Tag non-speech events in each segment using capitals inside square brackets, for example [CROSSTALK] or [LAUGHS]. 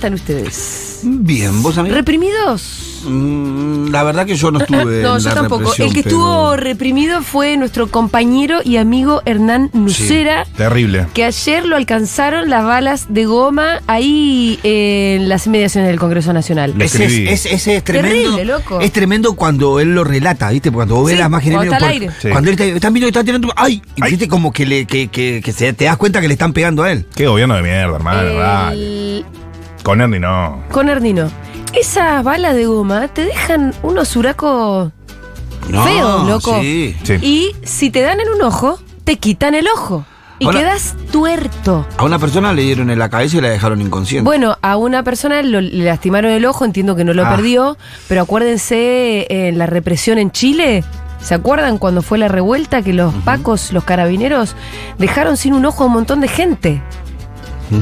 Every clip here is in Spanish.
están ustedes? Bien, vos amigo. ¿Reprimidos? Mm, la verdad que yo no estuve. [LAUGHS] no, en yo la tampoco. El que pero- estuvo reprimido fue nuestro compañero y amigo Hernán Nucera. Terrible. Que ayer lo alcanzaron las balas de goma ahí eh, en las inmediaciones del Congreso Nacional. Ese es, es- ese es tremendo. Terrible, loco. Es tremendo cuando él lo relata, ¿viste? Cuando vos ves Sí, las imágenes. cuando está por-. Sí. Cuando él está, están viendo que está tirando. ¡Ay! Y Ay. viste como que, le, que, que, que se, te das cuenta que le están pegando a él. Qué gobierno de mierda, hermano. El- Con Ernie no. Con Ernino. Esas balas de goma te dejan unos huracos No, feos, loco. Sí. Sí. Y si te dan en un ojo, te quitan el ojo. Y Hola. quedas tuerto. A una persona le dieron en la cabeza y la dejaron inconsciente. Bueno, a una persona lo- le lastimaron el ojo, entiendo que no lo Ah. perdió, pero acuérdense en la represión en Chile. ¿Se acuerdan cuando fue la revuelta que los pacos, los carabineros, dejaron sin un ojo a un montón de gente?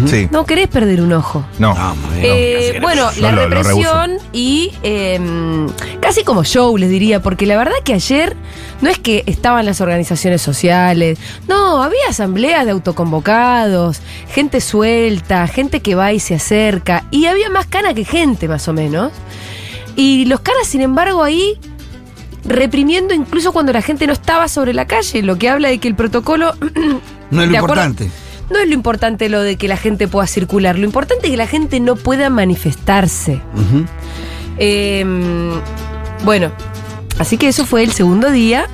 Sí. No querés perder un ojo. No. No, bien. Eh, Casi bueno, Yo la lo- lo represión y eh, casi como show, les diría, porque la verdad que ayer no es que estaban las organizaciones sociales, no, había asambleas de autoconvocados, gente suelta, gente que va y se acerca, y había más cana que gente, más o menos. Y los caras, sin embargo, ahí reprimiendo incluso cuando la gente no estaba sobre la calle, lo que habla de que el protocolo [CLEARS THROAT] No es lo ¿de acuerdo? No es lo importante lo de que la gente pueda circular, lo importante es que la gente no pueda manifestarse. Eh, bueno, así que eso fue el segundo día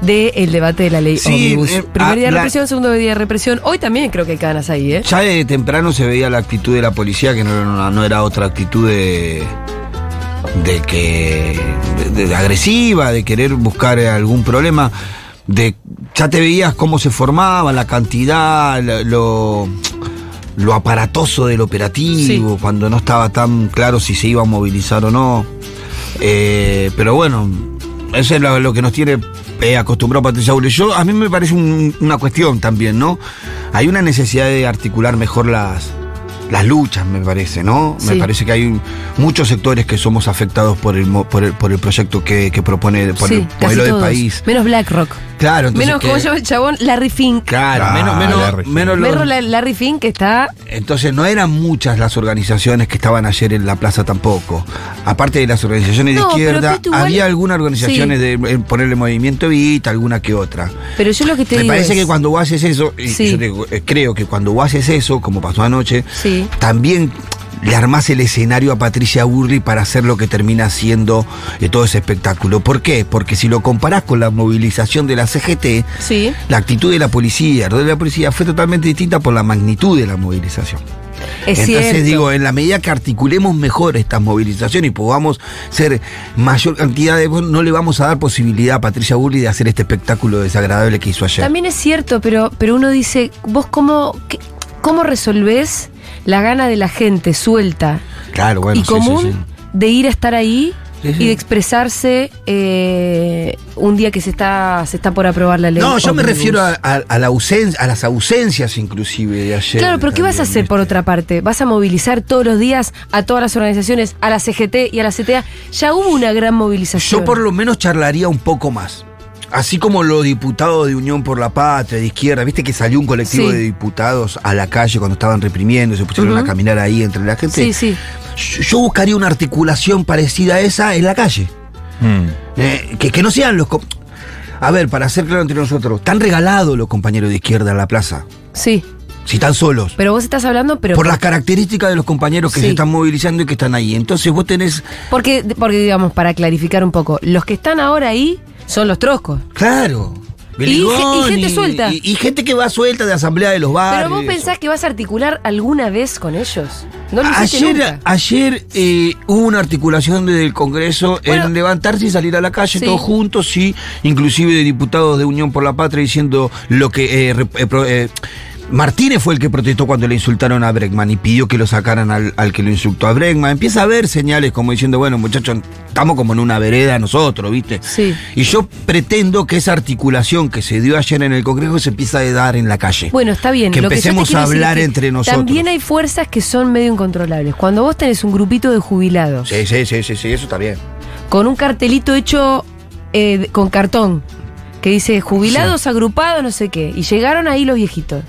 del debate de la ley Sí, Omnibus. eh, Primer ah, día de la- represión, segundo día de represión. Hoy también creo que hay canas ahí, ¿eh? Ya de temprano se veía la actitud de la policía, que no, no era otra actitud de. de que. de, de agresiva, de querer buscar algún problema. De, ya te veías cómo se formaba, la cantidad, lo. lo- aparatoso del operativo, cuando no estaba tan claro si se iba a movilizar o no. Eh, pero bueno, eso es lo, lo que nos tiene eh, acostumbrado Patricia. Yo, a mí me parece un- una cuestión también, ¿no? Hay una necesidad de articular mejor las, las luchas, me parece, ¿no? Me parece que hay muchos sectores que somos afectados por el, mo- por el, por el proyecto que, que propone, por sí, el modelo de todos. país. Menos BlackRock. Claro, entonces. Menos, que- ¿cómo se llama el chabón? Larry Fink. Claro, Ah, menos, Larry menos, Fink. menos los- Larry Fink que está. Entonces no eran muchas las organizaciones que estaban ayer en la plaza tampoco. Aparte de las organizaciones No, de pero, izquierda, igual- había algunas organizaciones de eh, ponerle movimiento Evita, alguna que otra. Pero yo lo que te Me digo. parece es- que cuando vos haces eso, y yo te digo, eh, creo que cuando vos haces eso, como pasó anoche, Sí. También le armás el escenario a Patricia Burri para hacer lo que termina siendo eh, todo ese espectáculo. ¿Por qué? Porque si lo comparás con la movilización de la CGT, Sí. la actitud de la policía, de la policía fue totalmente distinta por la magnitud de la movilización. Es Entonces cierto. digo, en la medida que articulemos mejor estas movilizaciones y podamos ser mayor cantidad de... No le vamos a dar posibilidad a Patricia Burri de hacer este espectáculo desagradable que hizo ayer. También es cierto, pero, pero uno dice, vos cómo, qué- cómo resolvés la gana de la gente suelta claro, bueno, y común sí, sí. de ir a estar ahí Sí, sí. y de expresarse eh, un día que se está, se está por aprobar la ley. No, yo me refiero a, a- a la ausencia, a las ausencias inclusive de ayer. Claro, pero ¿qué vas a hacer por otra parte? ¿Vas a movilizar todos los días a todas las organizaciones, a la CGT y a la CTA? Ya hubo una gran movilización. Yo por lo menos charlaría un poco más. Así como los diputados de Unión por la Patria, de izquierda, viste que salió un colectivo Sí. de diputados a la calle cuando estaban reprimiendo, se pusieron a caminar ahí entre la gente. Sí, sí. Yo, yo buscaría una articulación parecida a esa en la calle. Mm. Eh, que, que no sean los... A ver, para ser claro entre nosotros, están regalados los compañeros de izquierda en la plaza, Sí. si están solos. Pero vos estás hablando, pero. por las características de los compañeros que Sí. se están movilizando y que están ahí. Entonces vos tenés... Porque, porque, digamos, para clarificar un poco, los que están ahora ahí son los troscos. Claro. Y Beligón ge- y gente suelta. Y, y gente que va suelta de asamblea de los barrios. Pero vos pensás que vas a articular alguna vez con ellos. No lo Ayer, nunca. ayer eh, hubo una articulación desde el Congreso Bueno. en levantarse y salir a la calle Sí. todos juntos, sí, inclusive de diputados de Unión por la Patria diciendo lo que... eh, eh, Martínez fue el que protestó cuando le insultaron a Bregman y pidió que lo sacaran al, al que lo insultó a Bregman. Empieza a haber señales como diciendo, bueno, muchachos, estamos como en una vereda nosotros, ¿viste? Sí. Y yo pretendo que esa articulación que se dio ayer en el Congreso se empieza a dar en la calle. Bueno, está bien. Que Lo empecemos a hablar entre nosotros. También hay fuerzas que son medio incontrolables. Cuando vos tenés un grupito de jubilados Sí, sí, sí, sí, sí, eso está bien. con un cartelito hecho eh, con cartón que dice jubilados agrupados, no sé qué, y llegaron ahí los viejitos.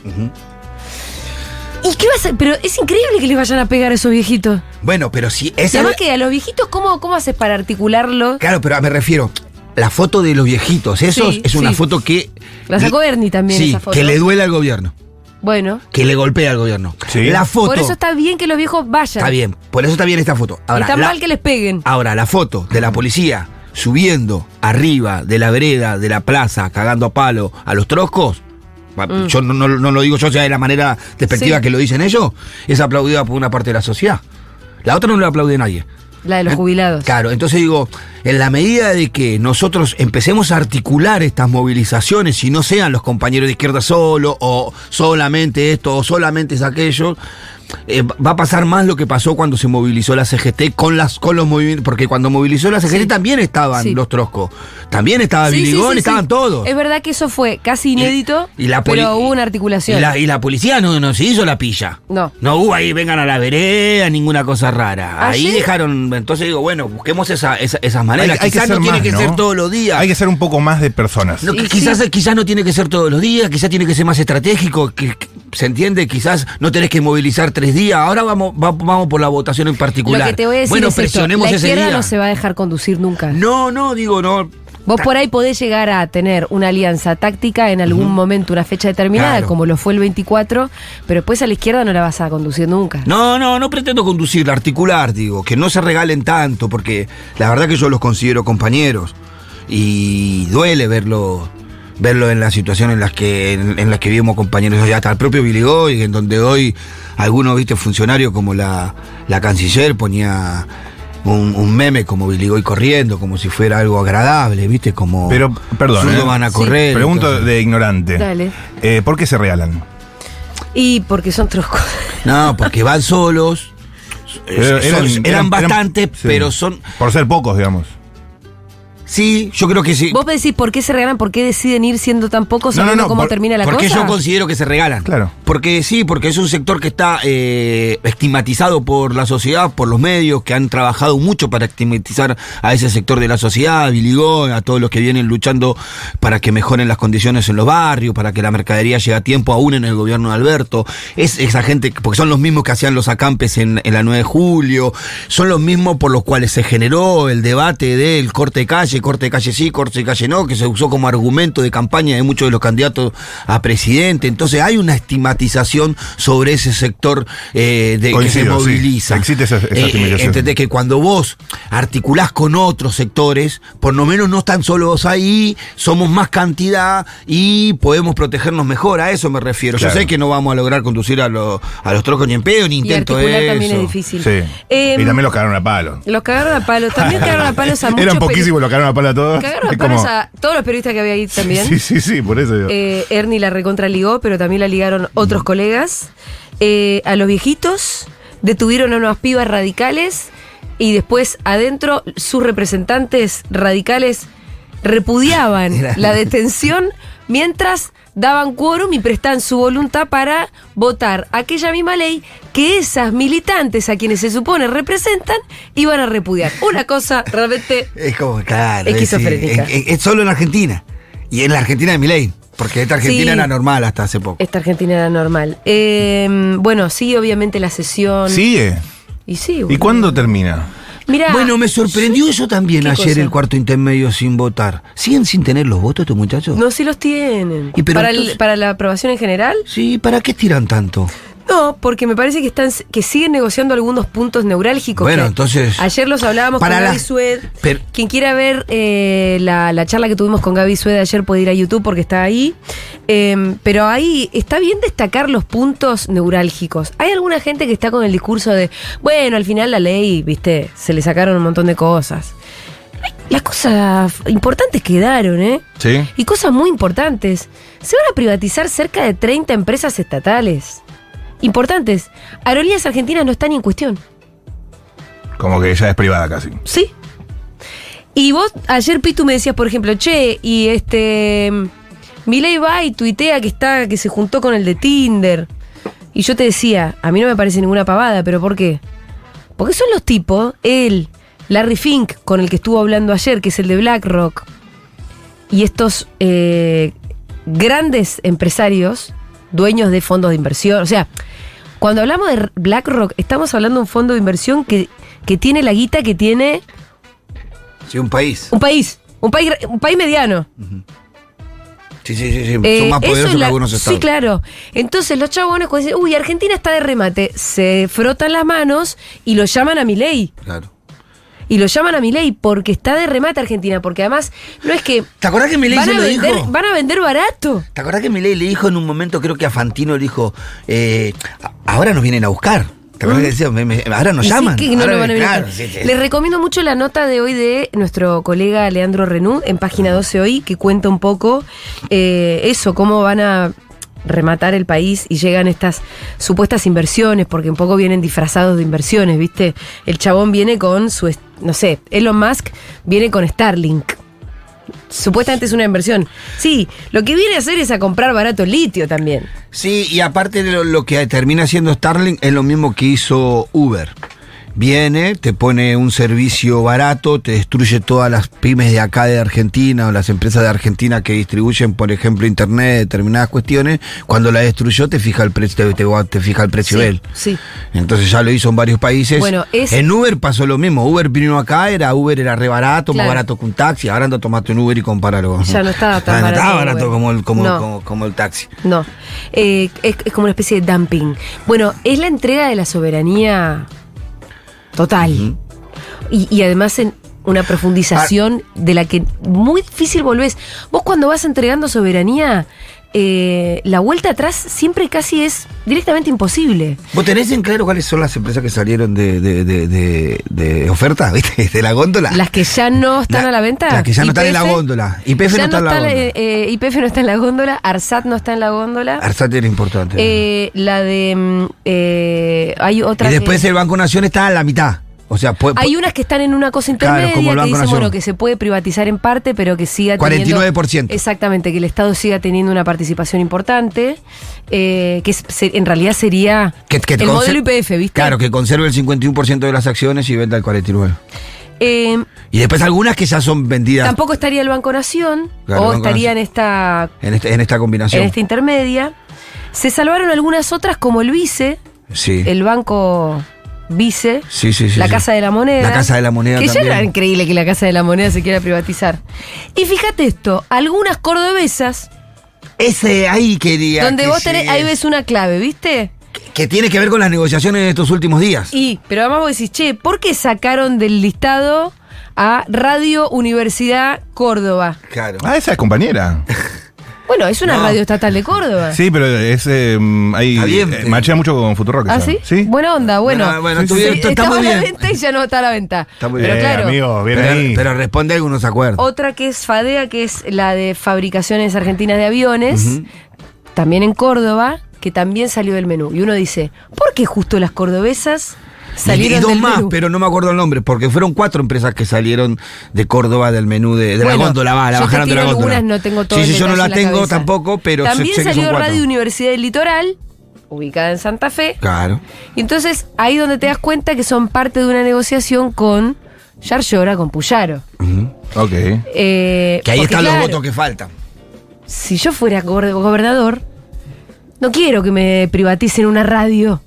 ¿Y qué vas a.? Pero es increíble que les vayan a pegar a esos viejitos. Bueno, pero si Y esa además que a los viejitos, ¿cómo, cómo haces para articularlo? Claro, pero me refiero, la foto de los viejitos, esos Sí, es una sí. foto que. La sacó Bernie también, Sí, esa foto. que le duele al gobierno, Bueno. que le golpea al gobierno. Sí. La foto. Por eso está bien que los viejos vayan. Está bien, por eso está bien esta foto. Ahora, está la, mal que les peguen. ahora, la foto de la policía subiendo arriba de la vereda de la plaza, cagando a palo a los troscos. va, Yo no, no- no lo digo yo, ya de la manera despectiva Mm. Sí. que lo dicen ellos, es aplaudida por una parte de la sociedad. La otra no lo aplaude nadie. La de los jubilados. Claro, entonces digo, en la medida de que nosotros empecemos a articular estas movilizaciones y no sean los compañeros de izquierda solo o solamente esto o solamente es aquello, eh, va a pasar más lo que pasó cuando se movilizó la CGT con las con los movimientos, porque cuando movilizó la CGT Sí. también estaban Sí. los troscos, también estaba Sí, Biligón, sí, sí. estaban todos. Es verdad que eso fue casi inédito, Y la pero hubo una articulación. Y la, y la policía no, no se hizo la pilla. No. No hubo ahí, vengan a la vereda, ninguna cosa rara. Ahí Ayer- dejaron, entonces digo, bueno, busquemos esa, esa- esas maneras. Hay- hay que quizás no ser tiene más, que ¿no? ser todos los días. Hay que ser un poco más de personas. No, Sí, quizás, sí. quizás no tiene que ser todos los días, quizás tiene que ser más estratégico, que, que- ¿se entiende? Quizás no tenés que movilizar tres días, ahora vamos, va- vamos por la votación en particular. Lo que te voy a decir bueno, es esto, presionemos la ese izquierda día. no se va a dejar conducir nunca. No, no, digo, no. Vos por ahí podés llegar a tener una alianza táctica en algún momento, una fecha determinada, Claro. como lo fue el 24, pero después a la izquierda no la vas a conducir nunca. No, no, no pretendo conducirla, articular, digo, que no se regalen tanto, porque la verdad que yo los considero compañeros y duele verlo verlo en la situación en las que en, en las que vivimos compañeros ya hasta el propio Biligoy, en donde hoy algunos viste funcionarios como la, la canciller ponía un, un meme como Biligoy corriendo, como si fuera algo agradable, viste, como Pero, perdón, ¿eh? van a Sí. correr. Pregunto entonces- de ignorante. Dale. Eh, ¿Por qué se regalan? Y porque son troscos. [LAUGHS] No, porque van solos. Pero Son- eran, bastantes, sí. pero son Por ser pocos, digamos. Sí, yo creo que sí. Vos decís por qué se regalan, por qué deciden ir siendo tan pocos No, no, no, cómo por- termina la porque cosa. yo considero que se regalan. Claro. Porque sí, porque es un sector que está eh, estigmatizado por la sociedad, por los medios, que han trabajado mucho para estigmatizar a ese sector de la sociedad, a Biligón, a todos los que vienen luchando para que mejoren las condiciones en los barrios, para que la mercadería llegue a tiempo, aún en el gobierno de Alberto. Es esa gente, porque son los mismos que hacían los acampes en, en la 9 de julio, son los mismos por los cuales se generó el debate del corte de calle, corte de calle sí, corte de calle no, que se usó como argumento de campaña de muchos de los candidatos a presidente. Entonces hay una estigmatización sobre ese sector eh, de, que se Coincido, sí. moviliza. Existe esa- esa Eh, estigmatización. ¿entendés? que cuando vos articulás con otros sectores, por lo menos no están solos ahí, somos más cantidad y podemos protegernos mejor. A eso me refiero. Claro. Yo sé que no vamos a lograr conducir a, los a los trocos ni en pedo, ni y intento articular eso. también es difícil. Sí. Em, y también los cagaron a palo. Los cagaron a palos. También [LAUGHS] cagaron a palos a muchos Eran poquísimos, los cagaron a a todos. Cagaron a palos a todos los periodistas que había ahí también. [LAUGHS] Sí, sí, sí, por eso. Eh, Ernie la recontra ligó, pero también la ligaron otros colegas. Eh, a los viejitos detuvieron a unas pibas radicales y después adentro sus representantes radicales repudiaban [LAUGHS] la detención mientras daban quórum y prestan su voluntad para votar aquella misma ley que esas militantes a quienes se supone representan iban a repudiar. Una cosa realmente Es como, claro. es- Esquizofrénica. Es, es- es solo en Argentina. Y en la Argentina de Milei. Porque esta Argentina Sí. era normal hasta hace poco. Esta Argentina era normal. Eh, bueno, sí, obviamente la sesión. ¿Sigue? Y sí. ¿Y cuándo termina? Mirá, Bueno, me sorprendió eso también ¿Qué ayer cosa? el cuarto intermedio sin votar. ¿Siguen sin tener los votos estos muchachos? No, sí los tienen. Y pero para, el- para la aprobación en general, Sí, ¿para qué tiran tanto? No, porque me parece que están que siguen negociando algunos puntos neurálgicos. Bueno, entonces- Ayer los hablábamos Para con la- Gaby Sued. Quien quiera ver eh, la, la charla que tuvimos con Gaby Sued ayer puede ir a YouTube porque está ahí. Eh, pero ahí está bien destacar los puntos neurálgicos. Hay alguna gente que está con el discurso de, bueno, al final la ley, viste, se le sacaron un montón de cosas. Las cosas importantes quedaron, ¿eh? ¿Sí? Y cosas muy importantes. Se van a privatizar cerca de 30 empresas estatales. Importantes. Aerolíneas argentinas no están ni en cuestión. Como que ya es privada casi. ¿Sí? Y vos, ayer Pitu me decías, por ejemplo, che, y este. Milei va y tuitea que está, que se juntó con el de Tinder. Y yo te decía, a mí no me parece ninguna pavada, pero ¿por qué? Porque son los tipos, él, Larry Fink, con el que estuvo hablando ayer, que es el de BlackRock, y estos eh, grandes empresarios, dueños de fondos de inversión, o sea, Cuando hablamos de BlackRock, estamos hablando de un fondo de inversión que, que tiene la guita que tiene Sí, un país. un país. Un país, un país mediano. Sí, sí, sí, sí. Eh, Son más eso poderosos que algunos estados. Sí, claro. Entonces los chabones cuando dicen, uy, Argentina está de remate, se frotan las manos y lo llaman a Milei. Claro. Y lo llaman a Milei porque está de remate Argentina, porque además no es que ¿Te acordás que Milei van se a, lo vender, dijo? van a vender barato. ¿Te acordás que Milei le dijo en un momento, creo que a Fantino le dijo, eh, ahora nos vienen a buscar? ¿Te acuerdas que decía, me- me- ahora nos Mm. Y sí, llaman? que no Ahora, lo van a claro, sí, sí. Les recomiendo mucho la nota de hoy de nuestro colega Leandro Renú en página 12 hoy, que cuenta un poco eh, eso, cómo van a rematar el país y llegan estas supuestas inversiones, porque un poco vienen disfrazados de inversiones, ¿viste? El chabón viene con su, no sé, Elon Musk viene con Starlink. Supuestamente es una inversión. Sí, lo que viene a hacer es a comprar barato litio también. Sí, y aparte de lo, lo que termina haciendo Starlink es lo mismo que hizo Uber. Viene, te pone un servicio barato, te destruye todas las pymes de acá de Argentina o las empresas de Argentina que distribuyen, por ejemplo, internet, determinadas cuestiones. Cuando la destruyó, te fija el precio, te, te- te fija el precio Sí, de él. sí. Entonces ya lo hizo en varios países. Bueno, es- En Uber pasó lo mismo. Uber vino acá, era Uber era re barato, Claro. más barato que un taxi. Ahora anda tomate un Uber y compáralo. Ya no estaba [LAUGHS] tan Ah, no barato Uber. barato como el, como, No. como- como el taxi. No, Eh, es, es como una especie de dumping. Bueno, es la entrega de la soberanía total. y, y además en una profundización Ah. de la que muy difícil volvés. Vos cuando vas entregando soberanía, eh, la vuelta atrás siempre casi es directamente imposible. ¿Vos tenés en claro cuáles son las empresas que salieron de, de, de, de- de oferta, [LAUGHS] ¿viste? De la góndola. Las que ya no están La- a la venta. las que ya no están en la góndola. YPF ya no está en la góndola. eh, eh, YPF no está en la góndola. Arsat no está en la góndola. Arsat era importante. Eh, la de. mm, eh, hay otra. y después que- el Banco Nación está a la mitad. O sea, puede, Hay unas que están en una cosa Claro, intermedia como el que Banco dice, Nación. bueno, que se puede privatizar en parte, pero que siga teniendo... 49%. Exactamente, que el Estado siga teniendo una participación importante, eh, que se- en realidad sería que- que el modelo IPF, ¿viste? Claro, que conserve el 51% de las acciones y venda el 49%. Eh, Y después algunas que ya son vendidas tampoco estaría el Banco Nación, Claro, o Banco estaría Nación. en esta, en, este- en esta combinación. en esta intermedia. Se salvaron algunas otras, como el Vice, sí. el Banco Vice, sí, sí, sí. la sí. Casa de la Moneda. La Casa de la Moneda Que ya también. era increíble que la Casa de la Moneda se quiera privatizar. Y fíjate esto, algunas cordobesas, Ese ahí quería. donde que vos tenés, llegues. ahí ves una clave, ¿viste? Que tiene que ver con las negociaciones de estos últimos días. Y, pero además vos decís, che, ¿por qué sacaron del listado a Radio Universidad Córdoba? Claro. Ah, esa es compañera. [LAUGHS] Bueno, es una No. radio estatal de Córdoba. Sí, pero es. eh, ahí. Está bien, eh, machea mucho con Futurock. ¿Ah, sí? Sí. Buena onda, bueno. Bueno, bueno, Sí, bien, sí. está muy a la bien. venta y ya no está a la venta. Está muy pero Eh, claro, amigo, bien pero, ahí. pero responde algunos acuerdos. otra que es FADEA, que es la de Fabricaciones Argentinas de Aviones, también en Córdoba, que también salió del menú. Y uno dice, ¿por qué justo las cordobesas salieron y dos del más, menú? pero no me acuerdo el nombre, porque fueron cuatro empresas que salieron de Córdoba del menú de, de Bueno, la góndola, va, la bajaron de la góndola. algunas, no tengo todo Sí, sí, yo no la en la tengo cabeza. tampoco, pero También salió. Radio Universidad del Litoral, ubicada en Santa Fe. Claro. Y entonces ahí donde te das cuenta que son parte de una negociación con Yarlora, con Puyaro. Ujú. Ok. Eh, Que ahí están claro, los votos que faltan. Si yo fuera go- gobernador, no quiero que me privaticen una radio.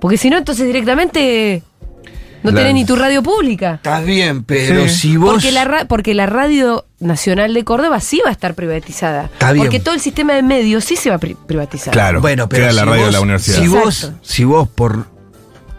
Porque si no, entonces directamente no La- tenés ni tu radio pública. Estás bien, pero Sí. si vos. Porque la, ra- porque la radio nacional de Córdoba sí va a estar privatizada. Está bien. Porque todo el sistema de medios sí se va a pri- privatizar. Claro. Bueno, pero Queda la si radio vos, de la universidad. Si vos, si vos por,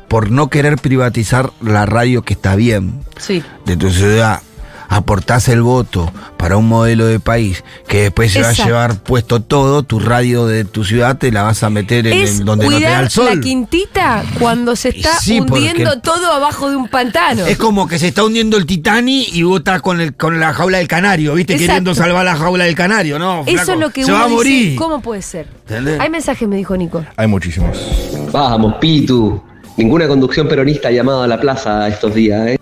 por no querer privatizar la radio que está bien Sí. de tu ciudad, aportás el voto para un modelo de país que después se va a llevar puesto todo, tu radio de tu ciudad te la vas a meter en, Es en donde no te da el sol. la quintita cuando se está sí, hundiendo todo abajo de un pantano. Es como que se está hundiendo el Titanic y vos estás con, el, con la jaula del canario, ¿viste? Exacto. Queriendo salvar la jaula del canario, ¿no? Eso es lo que Se uno va a dice, morir. ¿Cómo puede ser? ¿Entendés? Hay mensajes, me dijo Nico. Hay muchísimos. Vamos, Pitu. Ninguna conducción peronista ha llamado a la plaza estos días, ¿eh?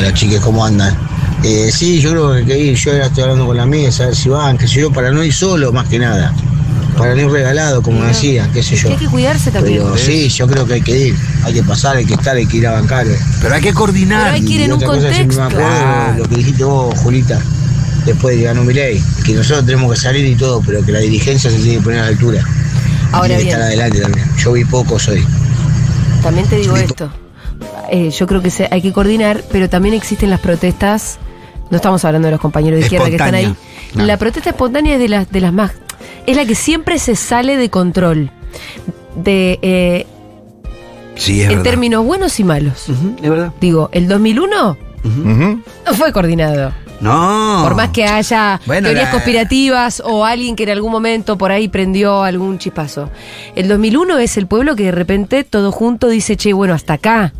Hola chiques, ¿cómo andan? Eh, sí, yo creo que hay que ir, yo ahora estoy hablando con la amiga, a ver si van, qué sé yo, para no ir solo más que nada. Para no ir regalado, como decía, qué sé yo. Que hay que cuidarse también. Pero sí, yo creo que hay que ir, hay que pasar, hay que estar, hay que ir a bancar. Pero hay que coordinar. Pero hay que ir en Y un otra cosa, si me contexto. acuerdo, lo que dijiste vos, Julita, después de que ganó Milei. Que nosotros tenemos que salir y todo, pero que la dirigencia se tiene que poner a la altura. Ahora tiene que bien. estar adelante también. Yo vi pocos hoy. También te digo esto. Eh, yo creo que se- hay que coordinar, pero también existen las protestas. No estamos hablando de los compañeros de izquierda que están ahí. No. La protesta espontánea es de las, de las más. Es la que siempre se sale de control. De, eh, Sí, es en verdad. términos buenos y malos. Ujú, es verdad. Digo, el 2001 Ujú. no fue coordinado. No. Por más que haya Bueno, teorías la- conspirativas o alguien que en algún momento por ahí prendió algún chispazo. El 2001 es el pueblo que de repente todo junto dice, che, bueno, hasta acá.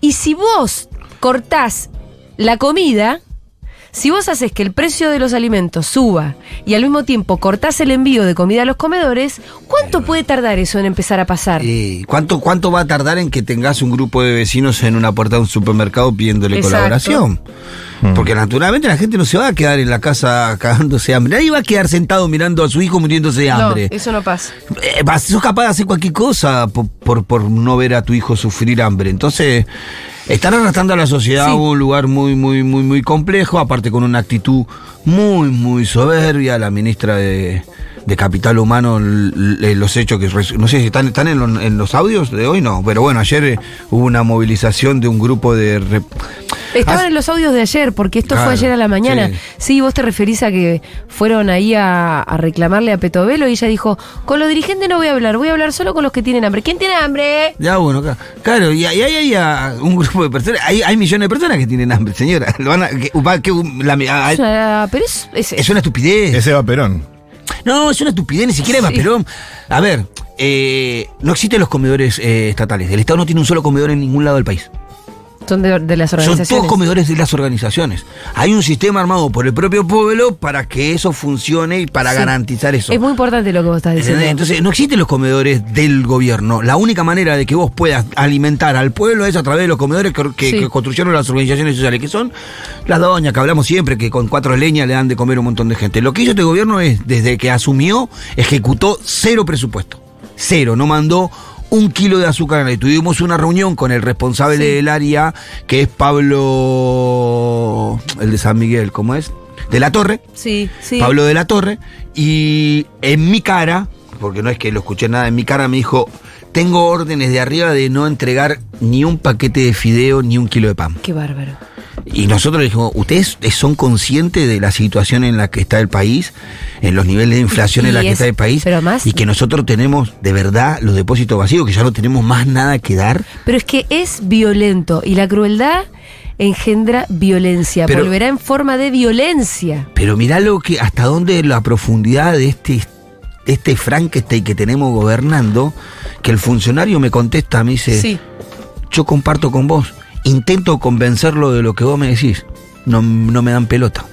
Y si vos cortás la comida, si vos haces que el precio de los alimentos suba y al mismo tiempo cortás el envío de comida a los comedores, ¿cuánto puede tardar eso en empezar a pasar? ¿Y cuánto, ¿Cuánto va a tardar en que tengas un grupo de vecinos en una puerta de un supermercado pidiéndole Exacto. colaboración? Porque naturalmente la gente no se va a quedar en la casa cagándose de hambre. Nadie va a quedar sentado mirando a su hijo muriéndose de no, hambre. eso no pasa. Eh, vas- sos capaz de hacer cualquier cosa por, por, por no ver a tu hijo sufrir hambre. Entonces, están arrastrando a la sociedad Sí. a un lugar muy, muy, muy, muy complejo, aparte con una actitud muy, muy soberbia. La ministra de, de Capital Humano, l- los hechos que... No sé si están, están en, lo- en los audios de hoy, no. Pero bueno, ayer eh, hubo una movilización de un grupo de... Estaban Ah, en los audios de ayer, porque esto Claro, fue ayer a la mañana. sí. Sí. vos te referís a que fueron ahí a, a reclamarle a Petovelo y ella dijo, con los dirigentes no voy a hablar, voy a hablar solo con los que tienen hambre. ¿Quién tiene hambre? Ya, bueno, claro, claro y ahí hay, un grupo de personas, hay, hay millones de personas que tienen hambre, señora. [LAUGHS] Lo van a- que- va- que- la- a- sea, pero es, es- es una estupidez. Ese va Perón. No, es una estupidez, ni siquiera Sí. es Perón. A ver, eh, no existen los comedores eh, estatales. El Estado no tiene un solo comedor en ningún lado del país. Son de, de las Son organizaciones. todos comedores de las organizaciones. Hay un sistema armado por el propio pueblo para que eso funcione y para Sí. garantizar eso. Es muy importante lo que vos estás diciendo. Entonces, no existen los comedores del gobierno. La única manera de que vos puedas alimentar al pueblo es a través de los comedores que, que- Sí. que construyeron las organizaciones sociales, que son las doñas que hablamos siempre, que con cuatro leñas le dan de comer a un montón de gente. Lo que hizo este gobierno es, desde que asumió, ejecutó cero presupuesto. Cero, no mandó un kilo de azúcar. Y tuvimos una reunión con el responsable Sí. del área, que es Pablo, el de San Miguel, ¿cómo es? De la Torre. sí, sí. Pablo de la Torre, y en mi cara, porque no es que lo escuché nada, en mi cara me dijo, tengo órdenes de arriba de no entregar ni un paquete de fideo ni un kilo de pan. Qué bárbaro. Y nosotros le dijimos, ¿ustedes son conscientes de la situación en la que está el país, en los niveles de inflación en la que es- está el país? pero más- y que nosotros tenemos de verdad los depósitos vacíos, que ya no tenemos más nada que dar. Pero es que es violento y la crueldad engendra violencia. Pero- Volverá en forma de violencia. Pero mirá lo que, hasta dónde la profundidad de este, de este Frankenstein que tenemos gobernando, que el funcionario me contesta, me dice, Sí. yo comparto con vos, intento convencerlo de lo que vos me decís, no, no me dan pelota.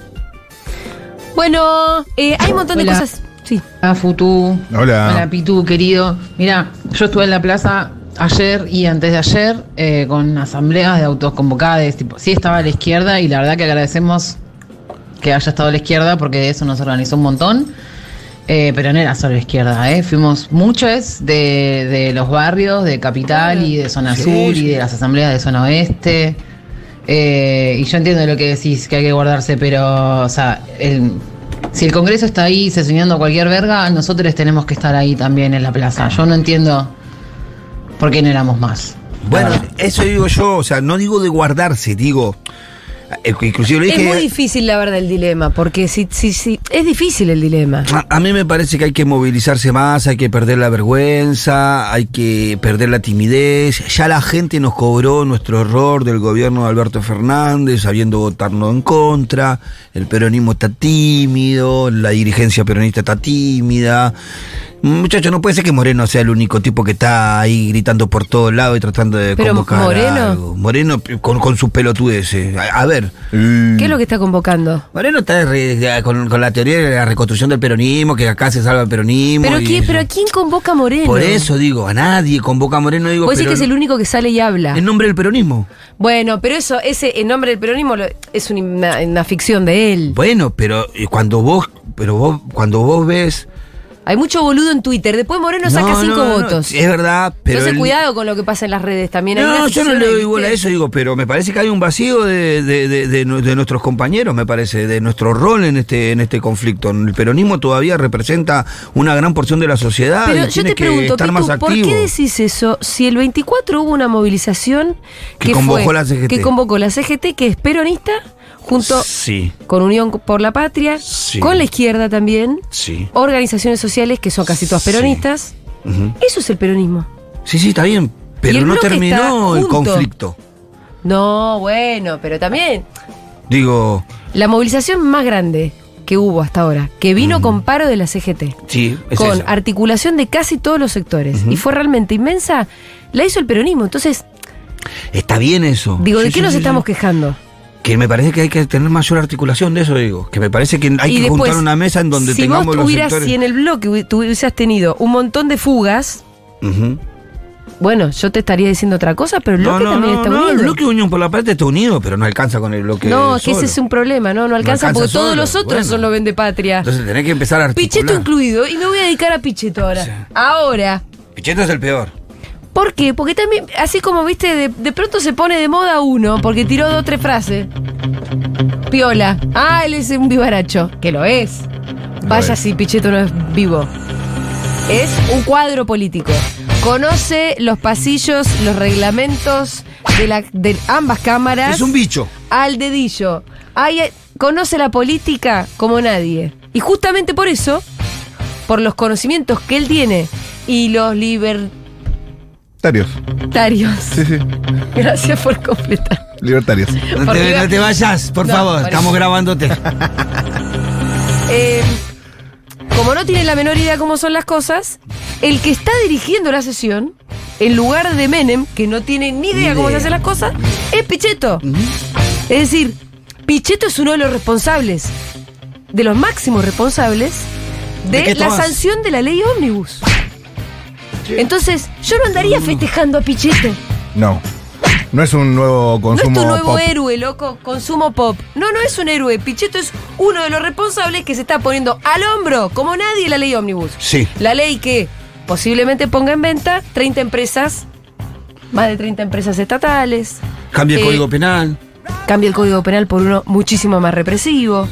Bueno, eh, hay un montón de cosas. Sí. Hola Futu. Hola. Hola Pitu, querido. Mira, yo estuve en la plaza ayer y antes de ayer eh, con asambleas de autos convocadas. Tipo, sí estaba a la izquierda y la verdad que agradecemos que haya estado a la izquierda porque de eso nos organizó un montón. Eh, pero no era solo izquierda, ¿eh? fuimos muchos de, de los barrios, de Capital y de Zona Sí, Sur y de las asambleas de Zona Oeste. Eh, y yo entiendo lo que decís, que hay que guardarse, pero, o sea, el- si el Congreso está ahí sesionando cualquier verga, nosotros tenemos que estar ahí también en la plaza. Yo no entiendo por qué no éramos más. Bueno, eso digo yo, o sea, no digo de guardarse, digo, inclusive le Es muy difícil la verdad el dilema, porque si, si, si, es difícil el dilema. A, a mí me parece que hay que movilizarse más, hay que perder la vergüenza, hay que perder la timidez. Ya la gente nos cobró nuestro error del gobierno de Alberto Fernández, sabiendo votarnos en contra. El peronismo está tímido, la dirigencia peronista está tímida. Muchachos, no puede ser que Moreno sea el único tipo que está ahí gritando por todos lados y tratando de Pero convocar Moreno- algo. Moreno con, con sus pelotudeces. A, a ver, ¿Qué es lo que está convocando? Moreno está re- con, con la teoría de la reconstrucción del peronismo, que acá se salva el peronismo. ¿Pero, y quién, eso. ¿Pero a quién convoca Moreno? Por eso digo, a nadie convoca a Moreno, digo, Vos decís que es el único que sale y habla. en nombre del peronismo. Bueno, pero eso, ese en nombre del peronismo lo- es una, una ficción de él. Bueno, pero eh, cuando vos, pero vos, cuando vos ves Hay mucho boludo en Twitter. Después Moreno saca No, cinco no, no, votos. es verdad, pero. Entonces, el- cuidado con lo que pasa en las redes también. No, yo no le doy bola a eso, digo, pero me parece que hay un vacío de, de- de- de nu- de nuestros compañeros, me parece, de nuestro rol en este, en este conflicto. El peronismo todavía representa una gran porción de la sociedad Pero y yo te pregunto, estar Pitu, más ¿por qué decís eso si el 24 hubo una movilización Que convocó fue- la CGT? Que convocó la CGT, que es peronista, junto Sí, con Unión por la Patria, Sí. con la izquierda también, sí. organizaciones sociales que son casi todas peronistas. Eso es el peronismo. Sí, sí, está bien, pero no terminó el conflicto. No, bueno, pero también Digo, la movilización más grande que hubo hasta ahora, que vino con paro de la CGT, sí, es con esa. articulación de casi todos los sectores, y fue realmente inmensa, la hizo el peronismo. Entonces, Está bien eso. digo, ¿de Sí, qué nos estamos quejando? Que me parece que hay que tener mayor articulación de eso, digo. Que me parece que hay y que después, juntar una mesa en donde si tengamos vos los tuvieras, sectores. si en el tú hubieras tenido un montón de fugas, bueno, yo te estaría diciendo otra cosa, pero el No, bloque no, también no, está no, unido. el bloque Unión por la Parte está unido, pero no alcanza con el bloque no, es que ese es un problema, no, no alcanza, alcanza porque todos los otros bueno. son los vende patria. Entonces tenés que empezar a articular. Picheto incluido, y me voy a dedicar a Picheto ahora. Sí. Ahora. Picheto es el peor. ¿Por qué? Porque también, así como viste, de, de pronto se pone de moda uno, porque tiró dos o tres frases. Piola. Ah, él es un vivaracho. Que lo es. Vaya si Pichetto no es vivo. Es un cuadro político. Conoce los pasillos, los reglamentos de, la, de ambas cámaras Es un bicho. al dedillo. Ay, conoce la política como nadie. Y justamente por eso, por los conocimientos que él tiene y los libertarios. Libertarios. Sí, sí. Gracias por completar. Libertarios. [LAUGHS] No te, no te vayas, por No, favor. por Estamos grabándote. [LAUGHS] Eh, como no tiene la menor idea cómo son las cosas, el que está dirigiendo la sesión, en lugar de Menem, que no tiene ni idea Ni cómo se idea. hacen las cosas, es Pichetto. Es decir, Pichetto es uno de los responsables, de los máximos responsables, de, ¿De la sanción de la ley ómnibus. Entonces, yo no andaría festejando a Pichetto. No. No es un nuevo No es consumo tu nuevo pop. héroe, loco, consumo pop. No, no es un héroe. Pichetto es uno de los responsables que se está poniendo al hombro, como nadie, la ley ómnibus. Sí. La ley que posiblemente ponga en venta 30 empresas, más de 30 empresas estatales. Cambia el Eh, código penal. Cambia el código penal por uno muchísimo más represivo.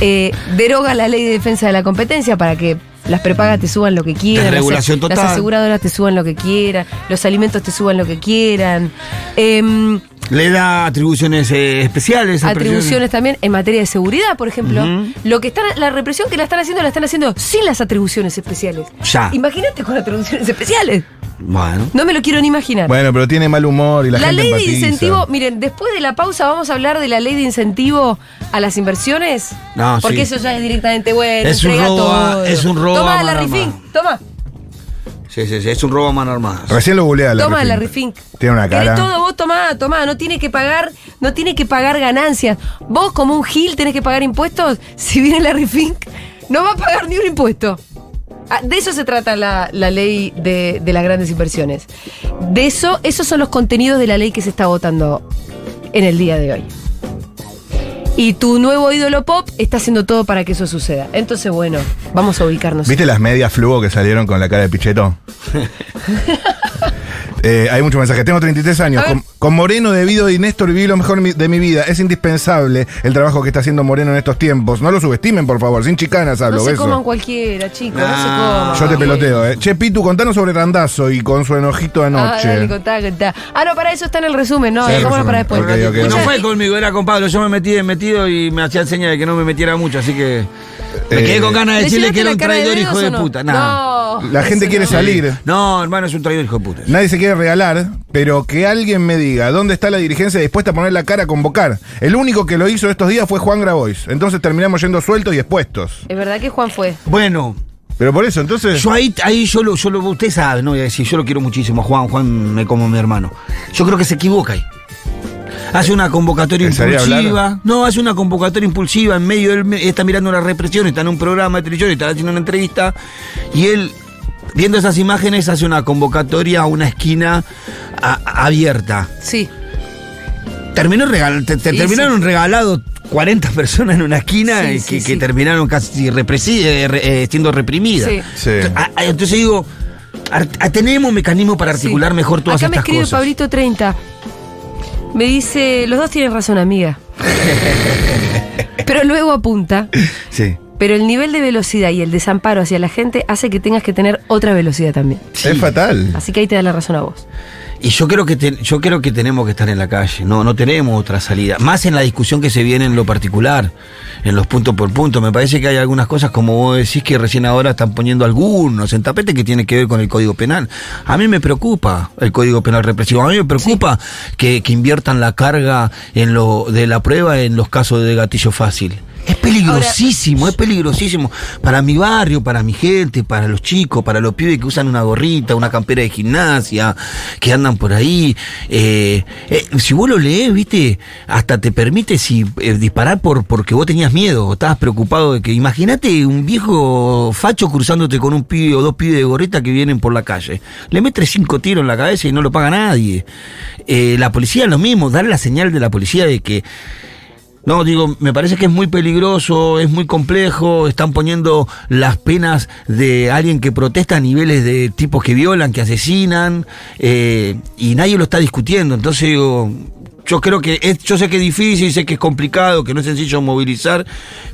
eh, deroga la ley de defensa de la competencia para que las prepagas te suban lo que quieran. las- Desregulación las, total. aseguradoras te suban lo que quieran. Los alimentos te suban lo que quieran. em, Le da atribuciones eh, especiales. a atribuciones también en materia de seguridad, por ejemplo. Lo que están, la represión que la están haciendo, la están haciendo sin las atribuciones especiales. Ya. Imagínate con atribuciones especiales. Bueno. No me lo quiero ni imaginar. Bueno, pero tiene mal humor y la, la gente ley de incentivo, miren, después de la pausa vamos a hablar de la ley de incentivo a las inversiones. No, porque sí. eso ya es directamente bueno. Es un entrega robo a- todo. es un robo Toma la. Rifin, toma. Sí, sí, sí. Es un robo a mano armada. Recién lo googleé a la Toma la Rifin. Tiene una Querés cara. todo vos tomá, tomá, no tiene que pagar, no tiene que pagar ganancias. Vos como un gil tenés que pagar impuestos. [LAUGHS] Si viene la Rifin, no va a pagar ni un impuesto. Ah, De eso se trata la, la ley de, de las grandes inversiones. De eso, esos son los contenidos de la ley que se está votando en el día de hoy. Y tu nuevo ídolo pop está haciendo todo para que eso suceda. Entonces, bueno, vamos a ubicarnos. ¿Viste las medias fluo que salieron con la cara de Pichetto? [LAUGHS] Eh, hay muchos mensajes. Tengo 33 años. Con, con Moreno de Vido y Néstor viví lo mejor de mi vida. Es indispensable el trabajo que está haciendo Moreno en estos tiempos. No lo subestimen, por favor. Sin chicanas hablo. No se beso. coman cualquiera, chicos, no se Ah. coman. Yo te peloteo, eh. Che, Pitu, contanos sobre Randazo y con su enojito Ah, anoche. dale, contá, contá. Ah, no, para eso está en el resumen, no, Sí, el dejámoslo para después. resumen. Ok, ok, no fue conmigo, era con Pablo. Yo me metí metido y me hacía señas de que no me metiera mucho, así que me Eh, quedé con ganas de ¿Le decirle que era un traidor hijo de no? puta. Nada. No. La gente quiere no. salir. No, hermano, es un traidor hijo de puta. Nadie se quiere regalar, pero que alguien me diga dónde está la dirigencia dispuesta a poner la cara a convocar. El único que lo hizo estos días fue Juan Grabois. Entonces terminamos yendo sueltos y expuestos. Es verdad que Juan fue. Bueno, Pero por eso, entonces. yo ahí, ahí yo lo, yo lo, usted sabe, no voy a decir, yo lo quiero muchísimo, Juan, Juan me como mi hermano. Yo creo que se equivoca ahí. Hace una convocatoria ¿Te salía a impulsiva. No, hace una convocatoria impulsiva en medio, él está mirando la represión, está en un programa de televisión, está haciendo una entrevista, y él, viendo esas imágenes, hace una convocatoria a una esquina a- abierta. Sí. Terminó regal, te, te Sí, terminaron regalado 40 personas en una esquina Sí, eh, sí, que, sí. que terminaron casi represi- eh, re- eh, siendo reprimidas. Sí. Sí. Ah, ah, Entonces digo, ah, tenemos mecanismos para articular Sí. mejor todas Acá me estas escribe cosas. Pablito 30. Me dice, los dos tienen razón, amiga. [LAUGHS] Pero luego apunta, Sí. pero el nivel de velocidad y el desamparo hacia la gente hace que tengas que tener otra velocidad también. Es fatal. Así que ahí te da la razón a vos. Y yo creo que te- yo creo que tenemos que estar en la calle, no, no tenemos otra salida. Más en la discusión que se viene en lo particular, en los puntos por punto. Me parece que hay algunas cosas, como vos decís, que recién ahora están poniendo algunos en tapete que tiene que ver con el Código Penal. A mí me preocupa el Código Penal represivo. A mí me preocupa que, que inviertan la carga en lo de la prueba en los casos de gatillo fácil. Es peligrosísimo, es peligrosísimo. Para mi barrio, para mi gente, para los chicos, para los pibes que usan una gorrita, una campera de gimnasia, que andan por ahí. Eh, eh, si vos lo lees, viste, hasta te permite si, eh, disparar por porque vos tenías miedo, o estabas preocupado de que. Imagínate un viejo facho cruzándote con un pibe o dos pibes de gorrita que vienen por la calle. Le metes cinco tiros en la cabeza y no lo paga nadie. Eh, la policía es lo mismo, dar la señal de la policía de que. No, digo, me parece que es muy peligroso, es muy complejo, están poniendo las penas de alguien que protesta a niveles de tipos que violan, que asesinan, eh, y nadie lo está discutiendo. Entonces digo, yo creo que es, yo sé que es difícil, sé que es complicado, que no es sencillo movilizar,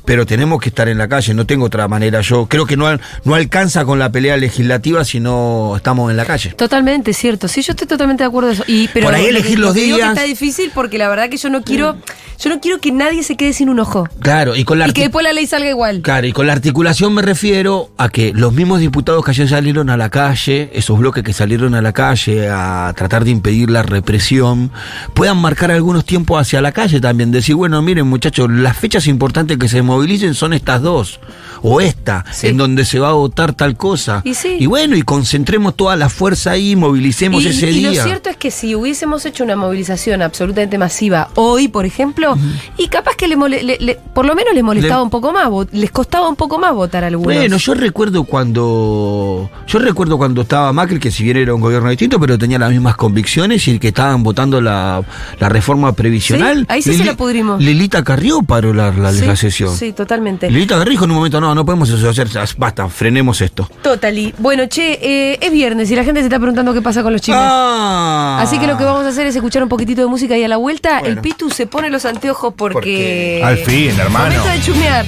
pero tenemos que estar en la calle, no tengo otra manera. Yo creo que no, no alcanza con la pelea legislativa si no estamos en la calle. Totalmente, cierto. Sí, yo estoy totalmente de acuerdo eso. Y, pero Por ahí elegir lo los digo que días. está difícil porque la verdad que yo no quiero, yo no quiero que nadie se quede sin un ojo. Claro, y con la Y que después la ley salga igual. Claro, y con la articulación me refiero a que los mismos diputados que ayer salieron a la calle, esos bloques que salieron a la calle a tratar de impedir la represión, puedan marcar algunos tiempos hacia la calle también. Decir, bueno, miren muchachos, las fechas importantes que se movilicen son estas dos, o esta, Sí. en donde se va a votar tal cosa. Y sí. bueno, y concentremos toda la fuerza ahí, movilicemos Y, ese y día. lo cierto es que si hubiésemos hecho una movilización absolutamente masiva hoy, por ejemplo, y capaz que le, le- le- por lo menos les molestaba Le- un poco más, les costaba un poco más votar a algunos. Bueno, yo recuerdo cuando. Yo recuerdo cuando estaba Macri, que si bien era un gobierno distinto, pero tenía las mismas convicciones y que estaban votando la, la reforma previsional. Sí, ahí sí se la pudrimos. Lilita Carrió paró la, la, sí, la sesión. Sí, totalmente. Lilita Carrió dijo en un momento: no, no podemos hacer. Basta, frenemos esto. Totally. Bueno, che, eh, es viernes y la gente se está preguntando qué pasa con los chismes. Ah. Así que lo que vamos a hacer es escuchar un poquitito de música y a la vuelta el. Pitu se pone los anteojos porque... Porque- Al fin, hermano. Momento de chusmear.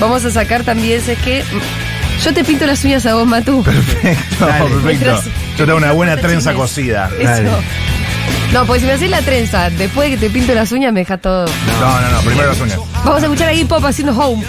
Vamos a sacar también, es que yo te pinto las uñas a vos, Matú. Perfecto, [LAUGHS] Dale. perfecto. Yo tengo una buena trenza cosida. Dale. No, pues si me haces la trenza, después de que te pinto las uñas me deja todo. No, no, no, primero las uñas. Vamos a escuchar a Hip Hop haciendo home.